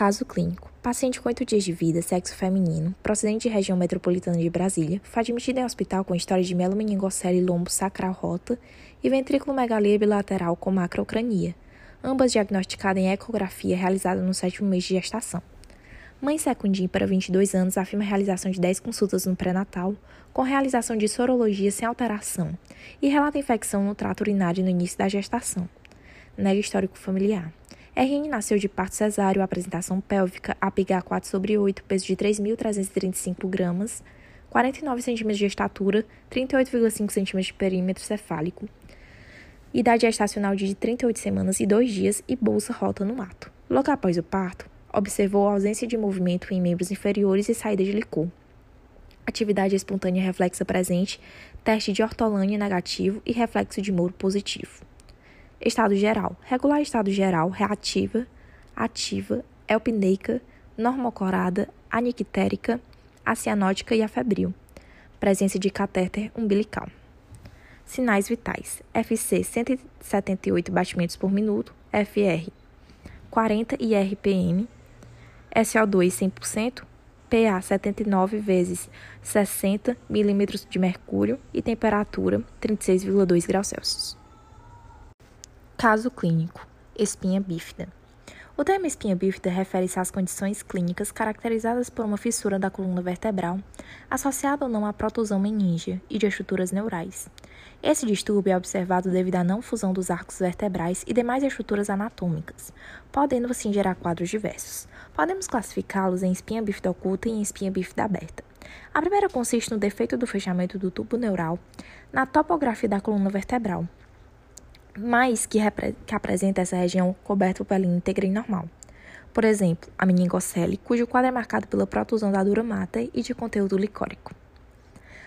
Caso clínico. Paciente com 8 dias de vida, sexo feminino, procedente de região metropolitana de Brasília, foi admitida em hospital com história de melomeningocele lombo sacral rota e ventrículo-megalia bilateral com macrocrania, ambas diagnosticadas em ecografia realizada no sétimo mês de gestação. Mãe para 22 anos, afirma realização de 10 consultas no pré-natal, com realização de sorologia sem alteração, e relata infecção no trato urinário no início da gestação. Nega histórico familiar. RN nasceu de parto cesáreo, apresentação pélvica, APH 4 sobre 8, peso de 3.335 gramas, 49 cm de estatura, 38,5 cm de perímetro cefálico, idade gestacional de 38 semanas e 2 dias e bolsa rota no ato. Logo após o parto, observou ausência de movimento em membros inferiores e saída de licor. Atividade espontânea reflexa presente, teste de ortolânia negativo e reflexo de Moro positivo. Estado geral. Regular estado geral, reativa, ativa, elpineica, normocorada, anictérica, acianótica e afebril. Presença de catéter umbilical. Sinais vitais. FC 178 batimentos por minuto, FR 40 e RPM, SO2 100%, PA 79 vezes 60 milímetros de mercúrio e temperatura 36,2 graus Celsius. Caso clínico: espinha bífida. O termo espinha bífida refere-se às condições clínicas caracterizadas por uma fissura da coluna vertebral, associada ou não à protusão meníngea e de estruturas neurais. Esse distúrbio é observado devido à não fusão dos arcos vertebrais e demais estruturas anatômicas, podendo assim gerar quadros diversos. Podemos classificá-los em espinha bífida oculta e em espinha bífida aberta. A primeira consiste no defeito do fechamento do tubo neural na topografia da coluna vertebral, mas que, que apresenta essa região coberta pele íntegra e normal. Por exemplo, a meningocele, cujo quadro é marcado pela protusão da dura mater e de conteúdo licórico.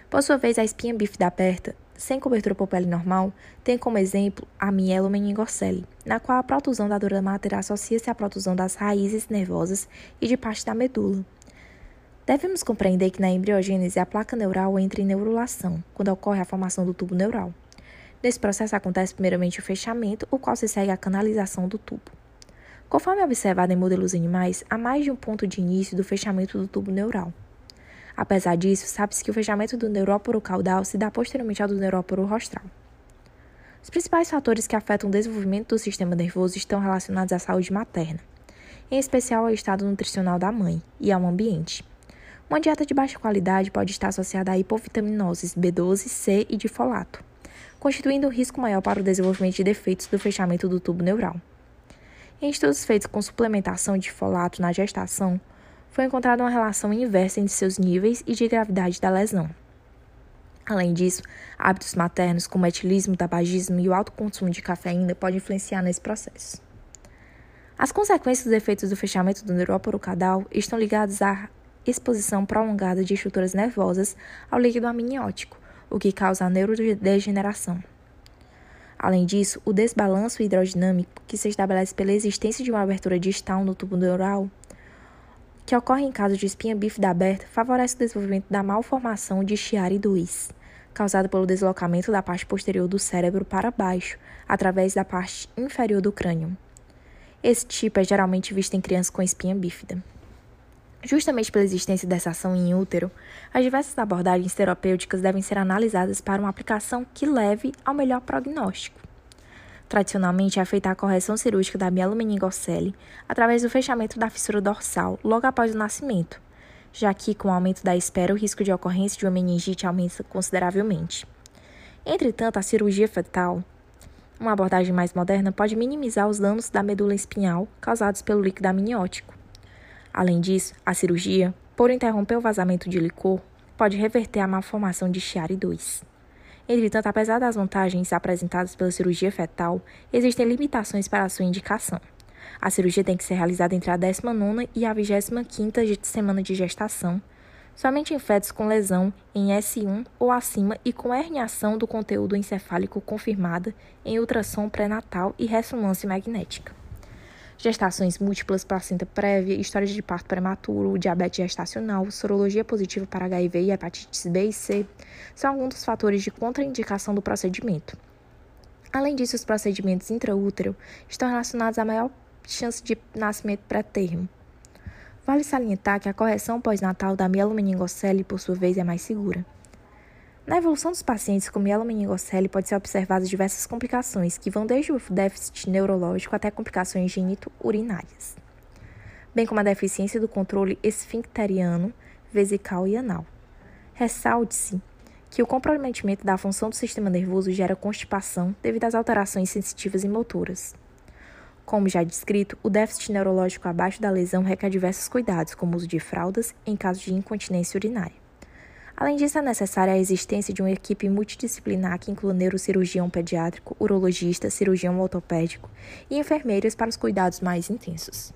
Por sua vez, a espinha bífida aberta, sem cobertura por pele normal, tem como exemplo a mielomeningocele, na qual a protusão da dura mater associa-se à protusão das raízes nervosas e de parte da medula. Devemos compreender que na embriogênese a placa neural entra em neurulação, quando ocorre a formação do tubo neural. Nesse processo acontece primeiramente o fechamento, o qual se segue à canalização do tubo. Conforme observado em modelos animais, há mais de um ponto de início do fechamento do tubo neural. Apesar disso, sabe-se que o fechamento do neuróporo caudal se dá posteriormente ao do neuróporo rostral. Os principais fatores que afetam o desenvolvimento do sistema nervoso estão relacionados à saúde materna, em especial ao estado nutricional da mãe e ao ambiente. Uma dieta de baixa qualidade pode estar associada a hipovitaminoses B12, C e de folato constituindo um risco maior para o desenvolvimento de defeitos do fechamento do tubo neural. Em estudos feitos com suplementação de folato na gestação, foi encontrada uma relação inversa entre seus níveis e de gravidade da lesão. Além disso, hábitos maternos como etilismo, tabagismo e o alto consumo de cafeína podem influenciar nesse processo. As consequências dos efeitos do fechamento do neuróporo estão ligadas à exposição prolongada de estruturas nervosas ao líquido amniótico, o que causa a neurodegeneração. Além disso, o desbalanço hidrodinâmico, que se estabelece pela existência de uma abertura distal no tubo neural, que ocorre em caso de espinha bífida aberta, favorece o desenvolvimento da malformação de Chiari 2, causada pelo deslocamento da parte posterior do cérebro para baixo, através da parte inferior do crânio. Esse tipo é geralmente visto em crianças com espinha bífida. Justamente pela existência dessa ação em útero, as diversas abordagens terapêuticas devem ser analisadas para uma aplicação que leve ao melhor prognóstico. Tradicionalmente, é feita a correção cirúrgica da mielomeningocele através do fechamento da fissura dorsal logo após o nascimento, já que, com o aumento da espera, o risco de ocorrência de uma meningite aumenta consideravelmente. Entretanto, a cirurgia fetal, uma abordagem mais moderna, pode minimizar os danos da medula espinhal causados pelo líquido amniótico Além disso, a cirurgia, por interromper o vazamento de licor, pode reverter a malformação de Chiari 2. Entretanto, apesar das vantagens apresentadas pela cirurgia fetal, existem limitações para a sua indicação. A cirurgia tem que ser realizada entre a 19 e a 25ª semana de gestação, somente em fetos com lesão em S1 ou acima e com herniação do conteúdo encefálico confirmada em ultrassom pré-natal e ressonância magnética gestações múltiplas, placenta prévia, história de parto prematuro, diabetes gestacional, sorologia positiva para HIV e hepatites B e C são alguns dos fatores de contraindicação do procedimento. Além disso, os procedimentos intraútero estão relacionados à maior chance de nascimento pré-termo. Vale salientar que a correção pós-natal da mielomeningocele, por sua vez, é mais segura. Na evolução dos pacientes com mielomeningocele pode ser observadas diversas complicações, que vão desde o déficit neurológico até complicações genito-urinárias, bem como a deficiência do controle esfincteriano, vesical e anal. Ressalte-se que o comprometimento da função do sistema nervoso gera constipação devido às alterações sensitivas e motoras. Como já descrito, o déficit neurológico abaixo da lesão requer diversos cuidados, como o uso de fraldas em caso de incontinência urinária. Além disso, é necessária a existência de uma equipe multidisciplinar que inclua neurocirurgião pediátrico, urologista, cirurgião ortopédico e enfermeiras para os cuidados mais intensos.